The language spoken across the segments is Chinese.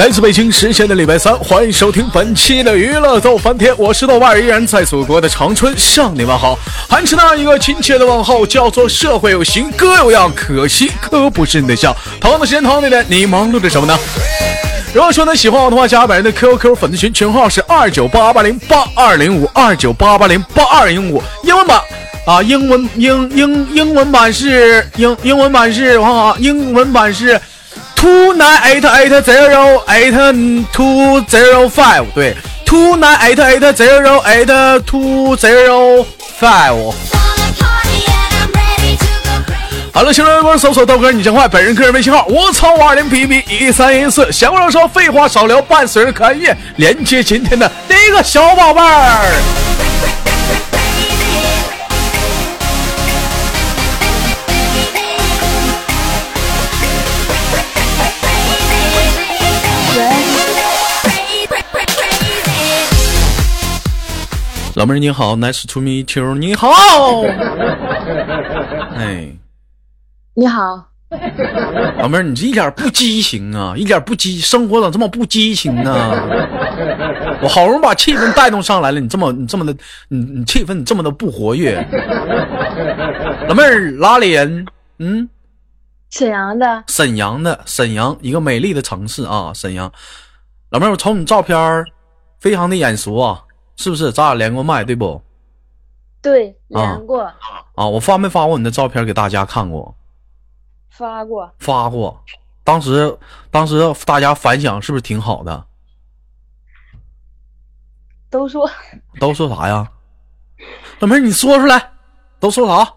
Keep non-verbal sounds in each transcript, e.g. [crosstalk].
来自北京时间的礼拜三，欢迎收听本期的娱乐逗翻天，我是豆瓣，依然在祖国的长春向你们好，还是那一个亲切的问候，叫做社会有形，哥有样，可惜哥不是你的像。同样的时间，同样的点，你忙碌着什么呢？如果说呢喜欢我的话，加本人的 QQ 粉丝群，群号是二九八八零八二零五二九八八零八二零五，英文版啊，英文英英英文版是英英文版是我看看啊，英文版是。Two nine eight eight zero eight two zero five，对，two nine eight eight zero eight two zero five。好了，新浪微博搜索豆哥你真坏，本人个人微信号我操五二零 B B 一三一四。闲话少说，废话少聊，伴随着可爱音乐，连接今天的第一个小宝贝儿。老妹儿你好，Nice to meet you，你好。[laughs] 哎，你好，老妹儿，你这一点不激情啊，一点不激，生活咋这么不激情呢？[laughs] 我好不容易把气氛带动上来了，你这么你这么的，你你气氛你这么的不活跃。老妹儿哪里人？嗯，沈阳的，沈阳的，沈阳一个美丽的城市啊，沈阳。老妹儿，我瞅你照片儿非常的眼熟啊，是不是？咱俩连过麦对不？对，连过，啊，我发没发过你的照片给大家看过？发过，发过。当时当时大家反响是不是挺好的？都说都说啥呀？老妹儿，你说出来，都说啥？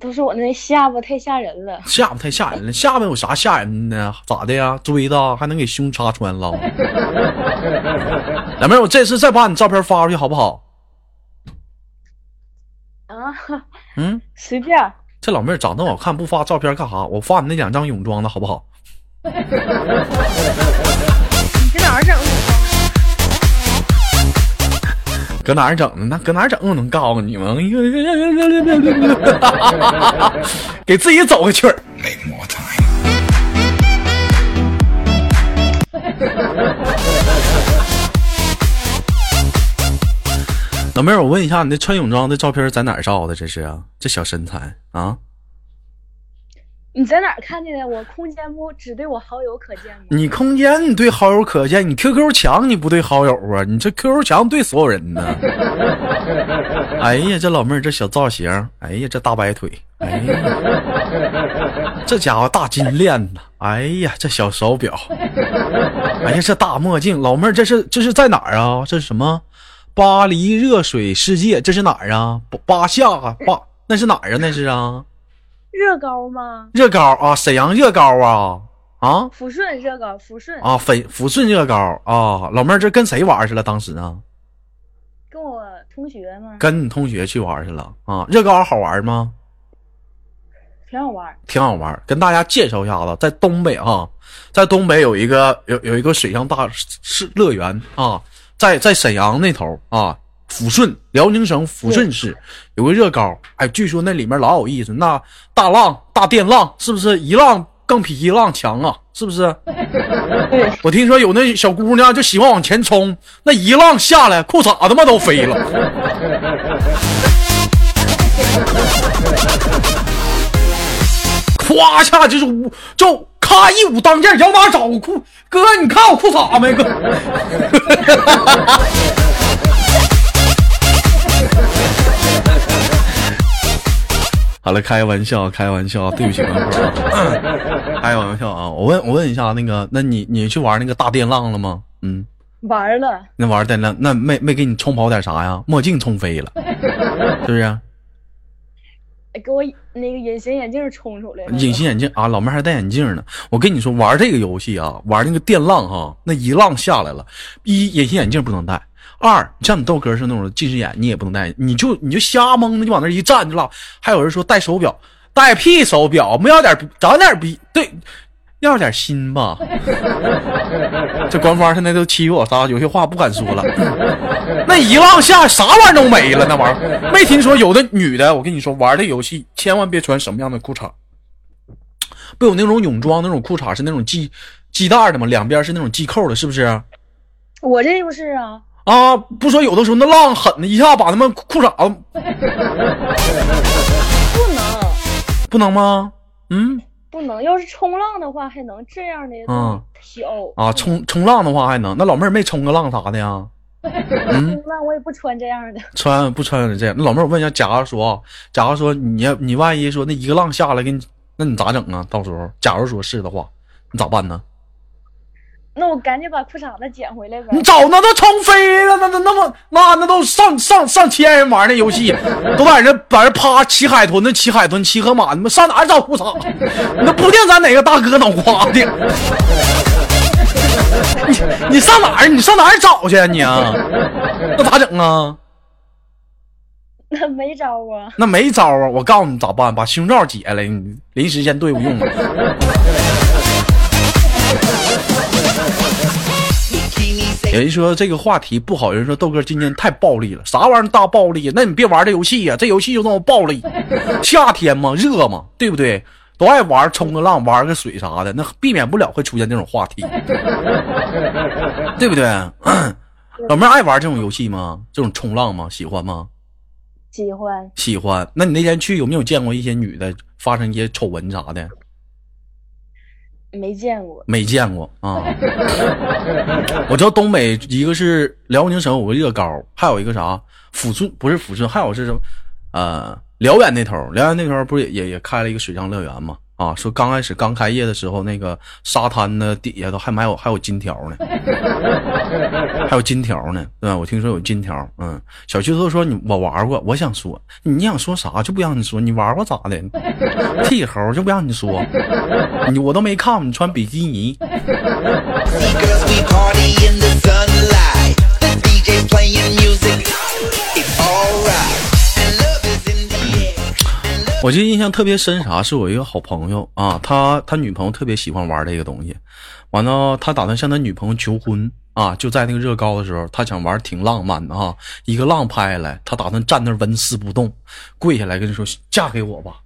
都是我那下巴太吓人了，下巴太吓人了，下巴有啥吓人的呢？咋的呀？锥子还能给胸插穿了？[laughs] 老妹儿，我这次再把你照片发出去好不好？啊，嗯，[laughs] 随便，这老妹儿长得好看，不发照片干啥？我发你那两张泳装的好不好？[laughs] 搁哪儿整的？那搁哪儿整？我能告诉你吗？给自己走个曲儿。[laughs] 老妹儿，我问一下，你那穿泳装的照片在哪儿照的？这是啊，这小身材啊？你在哪儿看见的？我空间不只对我好友可见吗？你空间你对好友可见，你 QQ 墙你不对好友啊？你这 QQ 墙对所有人呢？[laughs] 哎呀，这老妹儿这小造型，哎呀，这大白腿，哎呀，这家伙大金链子，哎呀，这小手表，哎呀，这大墨镜，老妹儿这是这是在哪儿啊？这是什么？巴黎热水世界，这是哪儿啊？巴巴夏啊，巴那是哪儿啊？那是啊，热高吗？热高啊，沈阳热高啊啊抚顺热高，抚顺啊，抚抚顺热高啊，老妹儿这跟谁玩去了？当时啊，跟我同学吗？跟你同学去玩去了啊？热高好玩吗？挺好玩。挺好玩，跟大家介绍一下子，在东北啊，在东北有一个有有一个水上大是乐园啊，在在沈阳那头啊，抚顺辽宁省抚顺市有个热高，哎，据说那里面老有意思，那大浪大电浪是不是一浪更比一浪强啊？是不是？[laughs] 我听说有那小姑娘就喜欢往前冲，那一浪下来，裤衩他妈都飞了。[laughs] 咵一下就是舞，就咔一舞当劲儿，摇哪找我裤哥？你看我裤衩没哥？好了，开玩笑，开玩笑，对不起，开玩笑啊！我问，我问一下，那个，那你你去玩那个大电浪了吗？嗯，玩了，那玩电浪，那没没给你冲跑点啥呀？墨镜冲飞了，[laughs] 是不是？哎给我那个隐形眼镜冲出来了。隐形眼镜啊，老妹儿还戴眼镜呢。我跟你说，玩这个游戏啊，玩那个电浪哈，那一浪下来了，一隐形眼镜不能戴，二像你豆哥是那种近视眼，你也不能戴，你就你就瞎蒙的，就往那一站就了。还有人说戴手表，戴屁手表，没要点长点逼，对，要点心吧。[laughs] 这官方现在都欺负我仨，有些话不敢说了。那一浪下啥玩意儿都没了，那玩意儿没听说有的女的，我跟你说玩这游戏千万别穿什么样的裤衩，不有那种泳装那种裤衩是那种系系带的吗？两边是那种系扣的，是不是？我这不是啊，啊，不说有的时候那浪狠的一下把他们裤衩子不能不能吗？嗯不能，要是冲浪的话，还能这样的嗯小啊，冲冲浪的话还能，那老妹儿没冲个浪啥的呀？[laughs] 嗯，冲浪我也不穿这样的。穿不穿这样？那老妹儿，我问一下，假如说啊，假如说你要你万一说那一个浪下来给你，那你咋整啊？到时候假如说是的话，你咋办呢？那我赶紧把裤衩子捡回来呗你。早那都冲飞了，那那那么那那都上上上千人玩那游戏，[laughs] 都在那在那趴骑海豚的，骑海豚骑河马，你们上哪找裤衩？你都不定咱哪个大哥脑瓜的。你你上哪儿？你上哪儿找去啊你啊？那咋整啊？[laughs] 那没招啊，那没招啊！我告诉你咋办，把胸罩解了，你临时先对付用了。[laughs] 有人说这个话题不好，有人说豆哥今天太暴力了，啥玩意儿大暴力？那你别玩这游戏呀、这游戏就那么暴力。夏天嘛，热嘛，对不对？都爱玩冲个浪，玩个水啥的，那避免不了会出现这种话题，对不对？[clears throat] 老妹儿爱玩这种游戏吗？这种冲浪吗？喜欢吗？喜欢喜欢。那你那天去有没有见过一些女的发生一些丑闻啥的？没见过。没见过啊。[laughs] 我知道东北一个是辽宁省有个乐高，还有一个啥抚顺不是抚顺，还有是什么？呃，辽源那头，辽源那头不是也也也开了一个水上乐园吗？啊，说刚开始刚开业的时候，那个沙滩的底下都还埋有还有金条呢，还有金条呢，对吧？我听说有金条，嗯，小区头说你我玩过，我想说你想说啥就不让你说，你玩过咋的？剃猴就不让你说，你我都没看你穿比基尼，我记得印象特别深，啥是我一个好朋友啊，他他女朋友特别喜欢玩这个东西，完了他打算向他女朋友求婚啊，就在那个热高的时候，他想玩挺浪漫的啊，一个浪拍下来，他打算站那纹丝不动，跪下来跟你说嫁给我吧，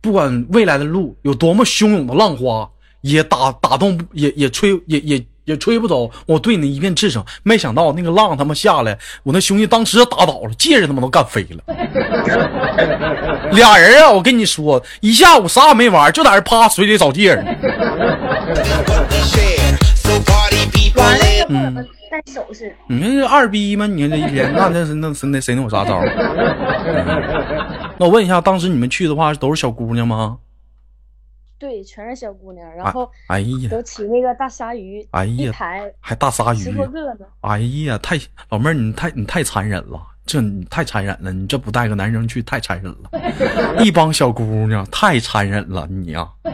不管未来的路有多么汹涌的浪花，也打打动也也吹也也也吹不走我对你一片赤诚。没想到那个浪他妈下来，我那兄弟当时就打倒了，戒指他妈都干飞了。俩人啊，我跟你说，一下午啥也没玩，就在这趴水里找戒指呢。What we share. So party people 完了 live. 就给我们戴首饰，你看这二逼吗？你看这一天，那那是那谁那谁能有啥招那我问一下，当时你们去的话都是小姑娘吗？对，全是小姑娘，然后哎呀，都骑那个大鲨鱼，哎呀还大鲨鱼十，多个呢。哎呀，太老妹儿，你太你太残忍了，这你太残忍了，你这不带个男生去太残忍了，[laughs] 一帮小姑娘太残忍了，你呀、[laughs]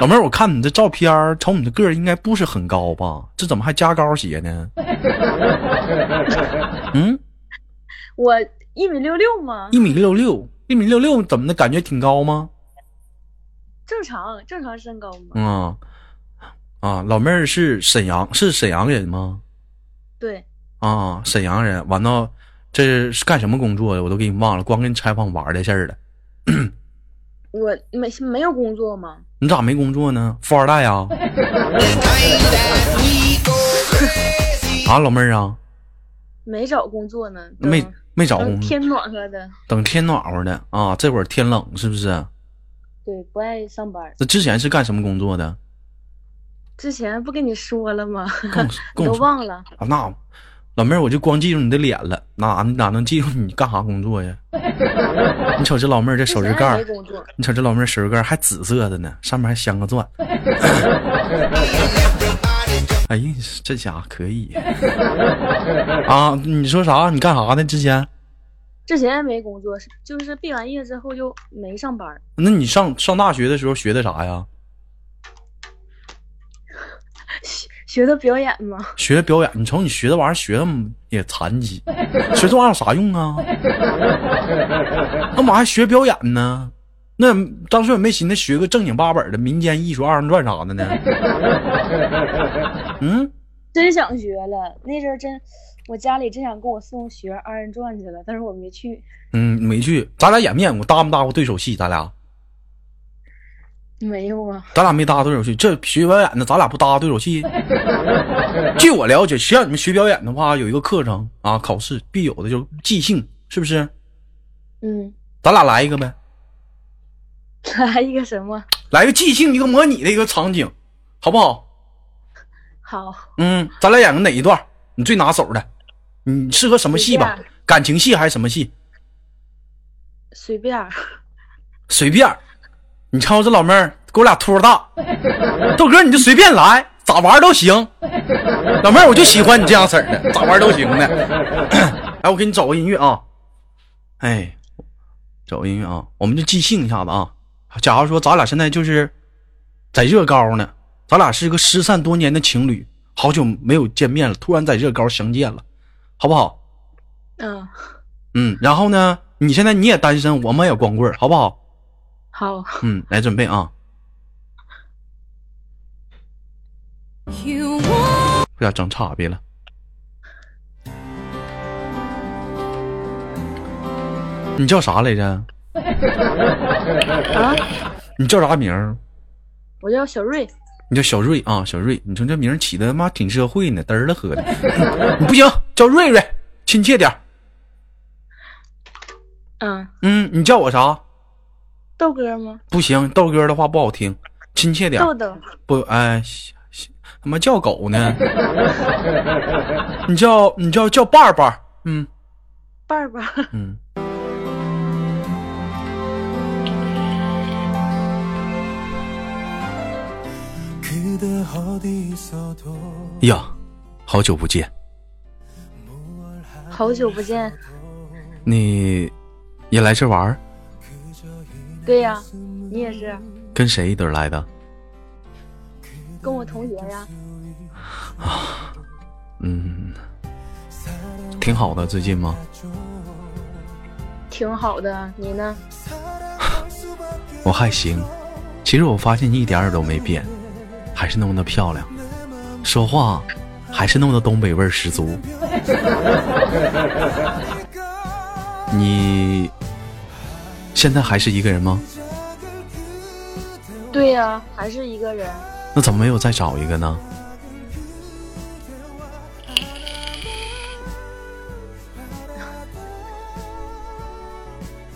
老妹儿，我看你这照片儿，瞅你这个儿应该不是很高吧？这怎么还加高鞋呢？[laughs] 嗯，我一米六六吗，一米六六，一米六六，怎么的感觉挺高吗？正常正常身高嘛。嗯，啊，老妹儿是沈阳，是沈阳人吗？对，啊，沈阳人，完了，这是干什么工作的？我都给你忘了，光跟你采访玩的事儿了。我没没有工作吗，你咋没工作呢？富二代呀. [laughs] 啊，老妹儿啊，没找工作呢，没没找工作，等天暖和的，等天暖和的啊，这会儿天冷是不是？对，不爱上班。那之前是干什么工作的？之前不跟你说了吗？跟我你都 [laughs] 跟我说忘了？啊，那老妹儿我就光记住你的脸了，哪哪能记住你干啥工作呀？[laughs] 你瞅这老妹儿这手指盖儿你瞅这老妹儿手指盖儿还紫色的呢，上面还镶个钻。[laughs] 哎呀，这家伙可以啊！你说啥？你干啥呢？之前？之前也没工作，是就是毕完业之后就没上班。那你上上大学的时候学的啥呀？[laughs] 学学的表演吗，[laughs] 学的表演。你瞅你学的玩意儿学的也残疾，学这玩意儿有啥用啊？[laughs] 干嘛还学表演呢？那当时也没寻思学个正经八本的民间艺术二人转啥的呢？嗯，真想学了。那阵儿真，我家里真想给我送学二人转去了，但是我没去。嗯，没去。咱俩演没演过搭没搭过对手戏？咱俩没有啊，咱俩没搭对手戏，这学表演的，咱俩不搭对手戏。[laughs] 据我了解，像你们学表演的话，有一个课程啊，考试必有的就是即兴，是不是？嗯，咱俩来一个呗，[laughs] 来一个什么？来个即兴，一个模拟的一个场景，好不好？好，嗯，咱俩演个哪一段？你最拿手的，你适合什么戏吧感情戏还是什么戏？随便。随便。你瞅瞅这老妹儿，给我俩托儿大，豆哥你就随便来，咋玩都行。老妹儿，我就喜欢你这样式儿的，咋玩都行的。[clears throat] 哎，我给你找个音乐啊，哎，找个音乐啊，我们就即兴一下子啊。假如说咱俩现在就是在热高呢，咱俩是一个失散多年的情侣，好久没有见面了，突然在热高相见了，好不好？嗯，嗯，然后呢，你现在你也单身，我们也光棍儿，好不好？好，嗯，来准备啊。不要整岔别了。你叫啥来着？啊，你叫啥名儿？我叫小瑞。你叫小瑞啊，小瑞。你说这名儿起的他妈挺社会呢，嘚儿了喝的。[laughs] 你不行，叫瑞瑞，亲切点儿。嗯，嗯，你叫我啥？豆哥吗？不行，豆哥的话不好听，亲切点。豆豆。不，哎，他妈叫狗呢？[laughs] 你叫你叫叫伴儿伴儿，嗯伴儿吧。嗯。呀，好久不见，好久不见。你也来这玩儿？对呀，你也是，跟谁一堆儿来的？跟我同学呀。啊嗯，挺好的，最近吗？挺好的，你呢？我还行，其实我发现你一点儿都没变，还是那么的漂亮，说话还是那么的东北味儿十足。[laughs] 你现在还是一个人吗？对呀，还是一个人。那怎么没有再找一个呢？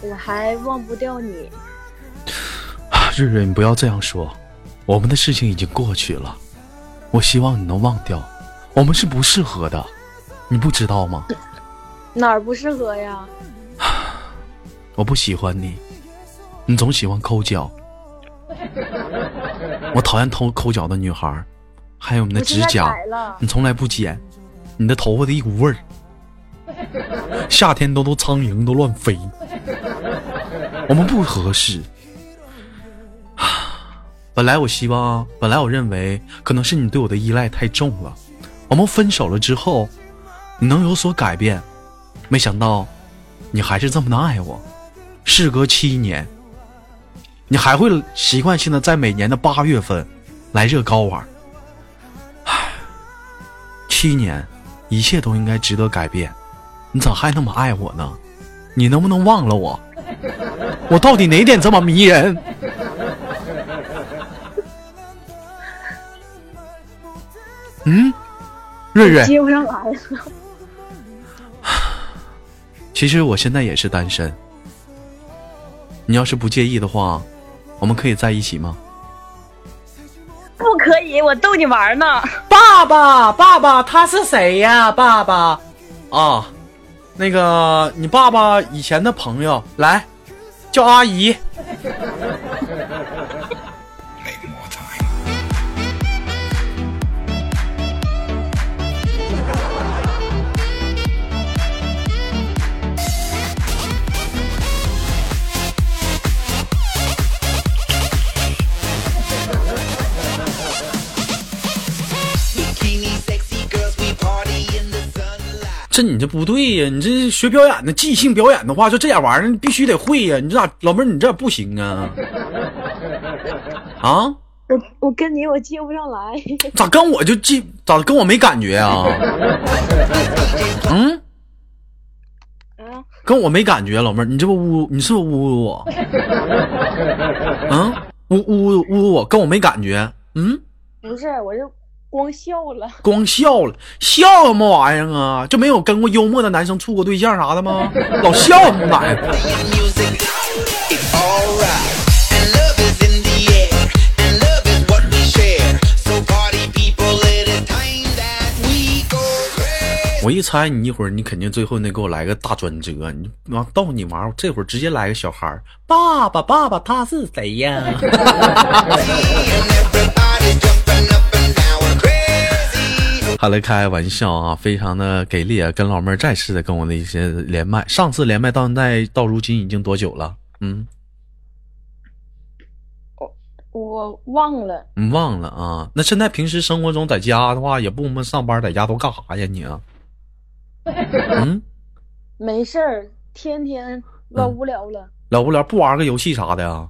我还忘不掉你。啊瑞瑞，你不要这样说，我们的事情已经过去了，我希望你能忘掉，我们是不适合的，你不知道吗？哪儿不适合呀？[sighs] 我不喜欢你，你总喜欢抠脚，[laughs] 我讨厌偷抠脚的女孩，还有你的指甲，你从来不剪，你的头发的一股味儿，[laughs] 夏天都都苍蝇都乱飞，我们不合适。本来我希望，本来我认为可能是你对我的依赖太重了，我们分手了之后，你能有所改变，没想到你还是这么的爱我。事隔七年，你还会习惯性的在每年的八月份来热高玩。唉，七年，一切都应该值得改变，你咋还那么爱我呢？你能不能忘了我？我到底哪点这么迷人？嗯，瑞瑞，接不上来了。其实我现在也是单身。你要是不介意的话，我们可以在一起吗？不可以，我逗你玩呢。爸爸，爸爸，他是谁呀？爸爸，啊，那个你爸爸以前的朋友，来，叫阿姨。这你这不对呀！你这学表演的即兴表演的话，就这点玩意儿你必须得会呀！你这咋老妹儿你这不行啊？[laughs] 啊？我我跟你我接不上来。咋跟我就接咋跟我没感觉啊？嗯，啊，跟我没感觉，老妹儿，你这不侮你是不是侮辱我？[laughs] 嗯，污污污我，跟我没感觉。嗯，不是，我就光笑了，光笑了，笑什么玩意儿啊？就没有跟过幽默的男生处过对象啥的吗？[laughs] 老笑什么玩意儿？我一猜，你一会儿你肯定最后那给我来个大转折，你妈逗你玩，这会儿直接来个小孩爸爸，爸爸他是谁呀？[laughs] 他来开玩笑啊，非常的给力啊！跟老妹儿再次的跟我的一些连麦，上次连麦到现在到如今已经多久了？嗯，我我忘了，你忘了啊？那现在平时生活中在家的话，也不么上班，在家都干啥呀你啊？[laughs] 嗯，没事儿，天天老无聊了。老无聊，不玩个游戏啥的呀？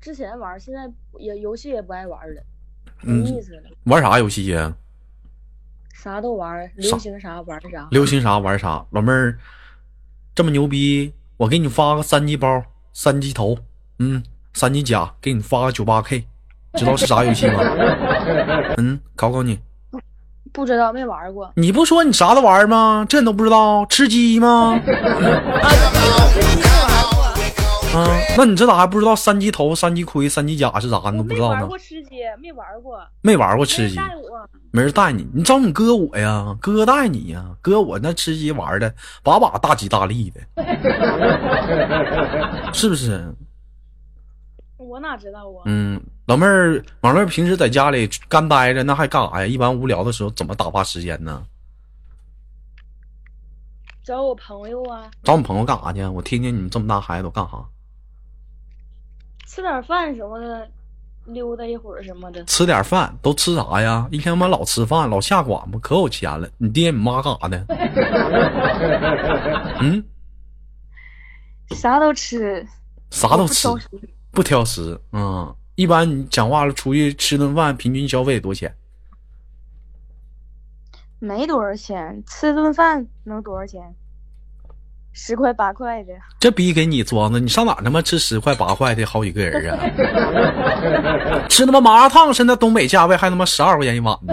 之前玩，现在也游戏也不爱玩了，嗯。玩啥游戏呀？啥都玩，流行啥玩啥。流行啥玩啥。老妹儿这么牛逼，我给你发个三级包、三级头，嗯，三级甲，给你发个九八 K，[laughs] 知道是啥游戏吗？[laughs] 嗯，考考你，不知道，没玩过。你不说你啥都玩吗？这你都不知道？吃鸡吗？[laughs] 啊，那你这咋还不知道三级头、三级盔、三级甲是啥？你都不知道呢没玩过？吃鸡，没玩过。没玩过吃鸡，没人带你，你找你哥我呀，哥带你呀，哥我那吃鸡玩的把把大吉大利的，[laughs] 是不是？我哪知道啊？嗯，老妹儿，老妹儿平时在家里干呆着，那还干啥呀？一般无聊的时候怎么打发时间呢？找我朋友啊，找你朋友干啥去？我听听你们这么大孩子都干啥？吃点饭什么的，溜达一会儿什么的。吃点饭都吃啥呀？一天他妈老吃饭，老下馆子，可有钱了。你爹你妈干啥的？[laughs] 嗯，啥都吃，啥都吃不挑，食。嗯，一般你讲话了，出去吃顿饭，平均消费多少钱？没多少钱，吃顿饭能多少钱？十块八块的，这逼给你装的，你上哪他妈吃十块八块的好几个人啊？[laughs] 吃他妈麻辣烫，现在东北价位还他妈十二块钱一碗呢。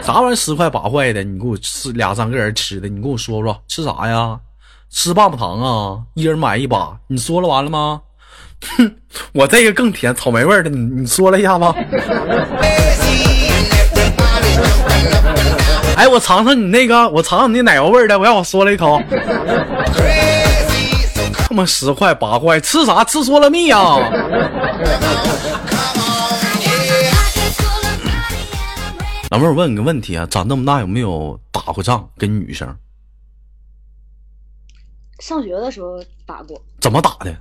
啥玩意儿十块八块的？你给我吃俩三个人吃的，你给我说说吃啥呀？吃棒棒糖啊？一人买一把，你说了完了吗？哼，[laughs] 我这个更甜，草莓味的，你你说了一下子。[laughs] 哎，我尝尝你那个，我尝尝你那奶油味的，我让我说了一口。他妈十块八块，吃啥吃嗦了蜜啊！老妹儿，我问你个问题啊，长这么大有没有打过仗？跟女生上学的时候打过，怎么打的？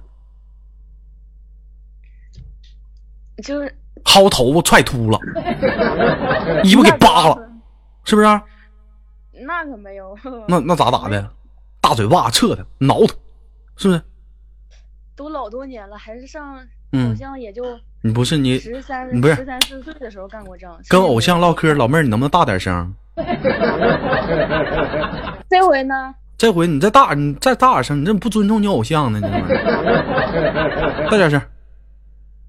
就是薅头发踹秃了，衣服给扒了，是不是？那可没有，那那咋打的？大嘴巴撤他，挠他，是不是？都老多年了，还是上嗯好像也就你不是你十三你不是十三四岁的时候干过仗。跟偶像唠嗑，老妹儿你能不能大点声？[laughs] 这回呢？这回你再大，你再大点声，你这不尊重你偶像呢？你这玩意儿，[laughs] 大点声。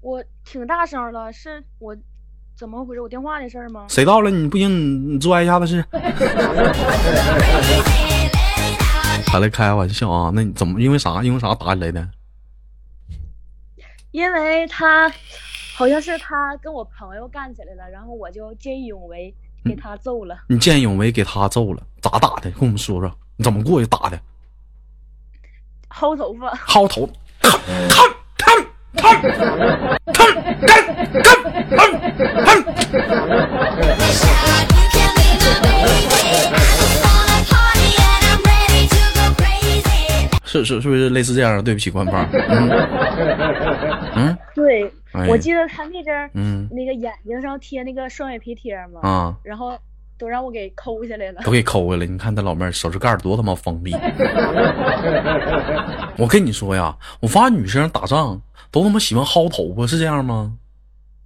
我挺大声了，是我怎么回事？我电话的事儿吗？谁到了？你不行，你你拽一下子试。[laughs] 他来开玩笑啊？那你怎么因为啥？因为啥打起来的？因为他好像是他跟我朋友干起来了，然后我就见义勇为给他揍了，你见义勇为给他揍了，咋打的？跟我们说说，你怎么过去打的？薅头发。薅头，看看看看看干干看看。是是是不是类似这样的？对不起，官方。嗯嗯对，哎我记得他那阵儿嗯那个眼睛上贴那个双眼皮贴嘛，啊，然后都让我给抠下来了都。给抠下来。你看他老妹儿手指盖儿多他妈锋利。我跟你说呀，我发现女生打仗都他妈喜欢薅头发，是这样吗？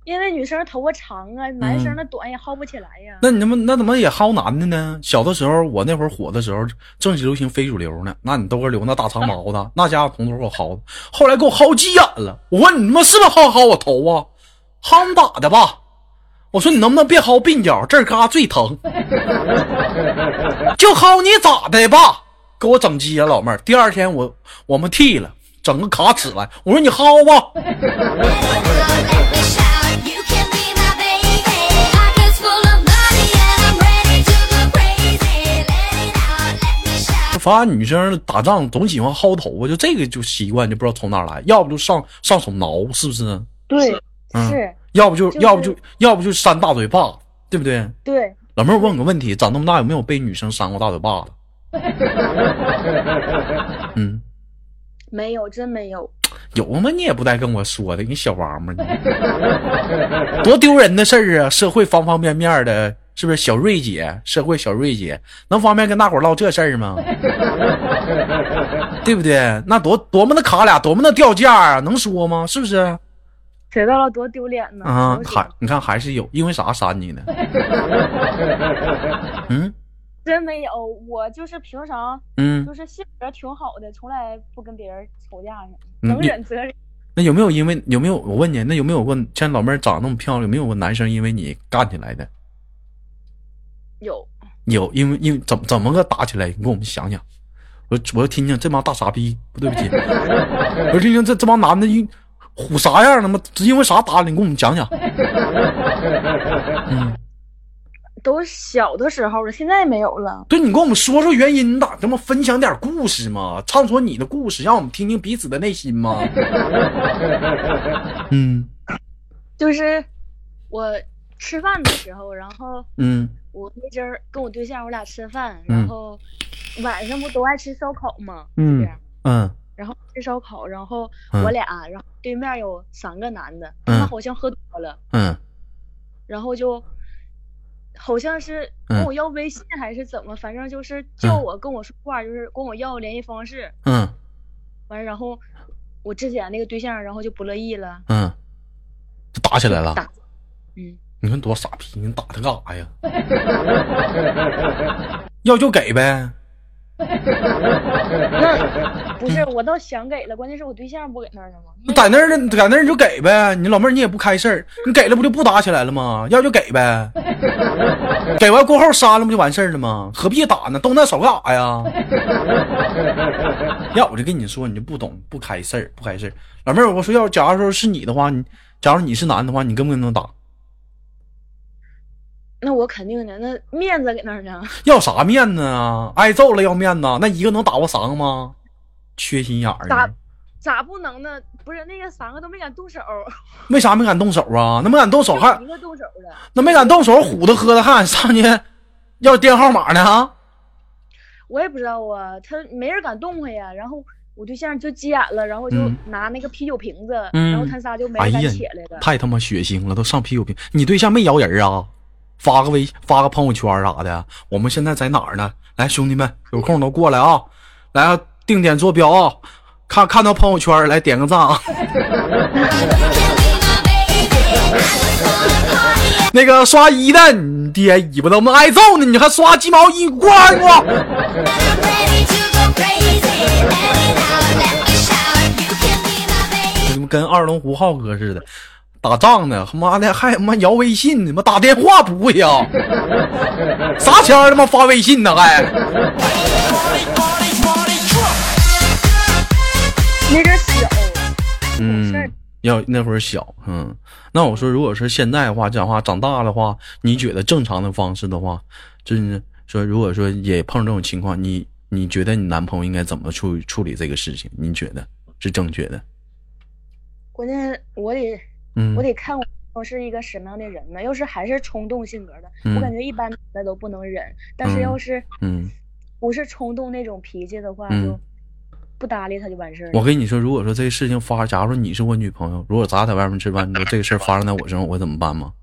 因为女生头发长啊，男生那短也薅不起来呀。那你他妈那怎么也薅男的呢？小的时候，我那会儿火的时候，正是流行非主流呢。那你都是留那大长毛子，[laughs] 那家伙从头给我薅的，后来给我薅急眼了。我问你他妈是不是薅薅我头啊？薅你咋的吧？我说你能不能别薅鬓角，这儿嘎最疼。[laughs] 就薅你咋的吧？给我整急了，老妹儿。第二天我我们剃了，整个卡尺来。我说你薅吧。[laughs] Shout. 发现女生打仗总喜欢薅头发，就这个就习惯，就不知道从哪来，要不就上上手挠，是不是？对，嗯是，要不就、就是要不就要不就扇大嘴巴，对不对？对，老妹儿，我问个问题，长那么大有没有被女生扇过大嘴巴子？[laughs] 嗯，没有，真没有。有吗？你也不带跟我说的，你小王八，你多丢人的事儿啊！社会方方面面的，是不是？小瑞姐，社会小瑞姐，能方便跟大伙儿唠这事儿吗？[laughs] 对不对？那多多么的卡俩，多么的掉价啊！能说吗？是不是？知道了多丢脸呢。啊，还你看还是有，因为啥删你呢？[laughs] 嗯真没有，我就是平常嗯就，是性格挺好的，从来不跟别人吵架能忍则忍。那有没有因为有没有我问你，那有没有过像老妹儿长那么漂亮，有没有过男生因为你干起来的？有，有，因为因为怎么怎么个打起来？你给我们想想。我我要听听这帮大傻逼，不对不起，[laughs] 我要听听这这帮男的因虎啥样了吗？因为啥打你？你给我们讲讲。嗯，都小的时候了，现在没有了。对你跟我们说说原因，你咋这么分享点故事嘛？唱说你的故事，让我们听听彼此的内心嘛。[laughs] 嗯就是我吃饭的时候，然后嗯我那阵儿跟我对象我俩吃饭，嗯然后晚上不都爱吃烧烤吗？嗯嗯然后吃烧烤，然后嗯我俩，然后对面有三个男的，嗯他们好像喝多了，嗯然后就好像是嗯跟我要微信还是怎么，反正就是叫我跟我说话，就是跟我要联系方式。嗯完了，然后我之前那个对象，然后就不乐意了，嗯，就打起来了。打，嗯，你看多傻逼，你打他干啥呀？[laughs] 要就给呗。那 [laughs] 不是我倒想给了，关键是我对象不给那儿呢吗？在那儿呢，在那儿你就给呗。你老妹儿你也不开事儿，你给了不就不打起来了吗？要就给呗。[laughs] 给完过后删了不就完事儿了吗？何必打呢？动那手干啥呀？[laughs] 要我就跟你说，你就不懂，不开事儿，不开事儿。老妹儿，我说要假如说是你的话，你假如你是男的话，你跟不跟他打？那我肯定的，那面子搁那儿呢。[laughs] 要啥面子啊？挨揍了要面子，那一个能打过三个吗？缺心眼儿咋？咋不能呢？不是那个三个都没敢动手，[laughs] 为啥没敢动手啊？那没敢动手还一个动手的。那没敢动手，虎的喝的还上去要电号码呢？啊？我也不知道啊，他没人敢动他呀。然后我对象就急眼了，然后就嗯拿那个啤酒瓶子，嗯然后他仨就没人敢起来了。太他妈血腥了，都上啤酒瓶。你对象没摇人啊？发个微发个朋友圈啥的。我们现在在哪儿呢？来，兄弟们，有空都过来啊！来啊，定点坐标啊！看看到朋友圈来点个赞啊 [laughs] 那个刷一的，你爹尾巴都没挨揍呢，你还刷鸡毛衣？过来给我！and I'm ready to go crazy. Let it out, let me shout. You can be my baby. 你们跟二龙湖浩哥似的，打仗呢，他妈的还他妈摇微信呢，妈打电话不会呀、[laughs] 啥钱儿他妈发微信呢还？那阵儿小，嗯，要那会儿小，嗯，那我说，如果是现在的话，讲话长大的话，你觉得正常的方式的话，就是说，如果说也碰上这种情况，你你觉得你男朋友应该怎么处处理这个事情？你觉得是正确的？关键我得嗯我得看我是一个什么样的人呢？要是还是冲动性格的，嗯我感觉一般的都不能忍。但是嗯要是嗯，不是冲动那种脾气的话，嗯就不搭理他就完事儿了。我跟你说，如果说这个事情发，假如说你是我女朋友，如果咱俩在外面吃饭，你说这个事儿发生在我身上，我会怎么办吗？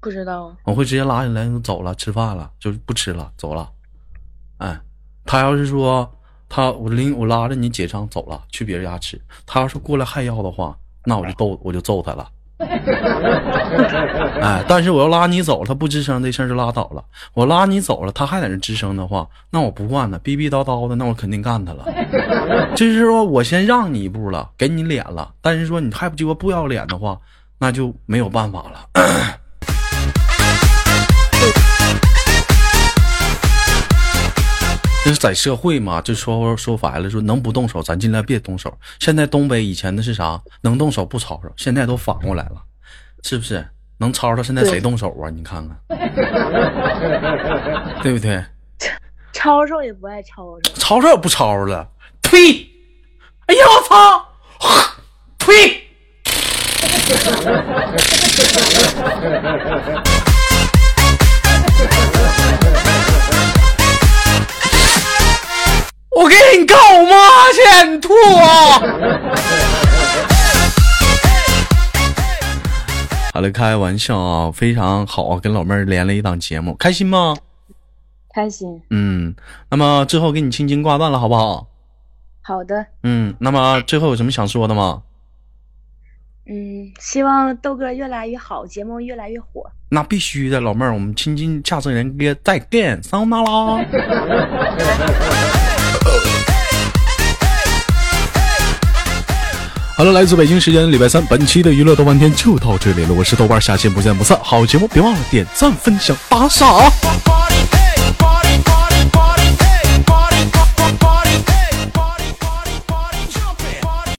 不知道，我会直接拉起来就走了，吃饭了，就是不吃了，走了。哎，他要是说他我领我拉着你结账走了，去别人家吃，他要是过来还要的话，那我就揍我就揍他了。哎，但是我要拉你走，他不吱声，这事儿就拉倒了。我拉你走了，他还在那吱声的话，那我不惯他，逼逼叨叨的，那我肯定干他了。[laughs] 就是说我先让你一步了，给你脸了，但是说你还不鸡巴不要脸的话，那就没有办法了。就是在社会嘛，就说说白了，说能不动手，咱尽量别动手。现在东北以前的是啥？能动手不吵吵，现在都反过来了，是不是？能吵吵，现在谁动手啊？你看看，[laughs] 对不对？吵吵也不爱吵吵，吵吵也不吵吵了，呸！哎呀，我操！[laughs] 呸！妈去，你吐啊！好了，开玩笑啊，非常好啊，跟老妹儿连了一档节目，开心吗？开心。嗯，那么最后给你轻轻挂断了，好不好？好的，嗯，那么最后有什么想说的吗？嗯，希望豆哥越来越好，节目越来越火。那必须的，老妹儿，我们亲亲下次人约再见，桑那拉。[laughs] 好了，来自北京时间礼拜三，本期的娱乐豆瓣天就到这里了。我是豆瓣，下期不见不散。好节目别忘了点赞、分享、打赏！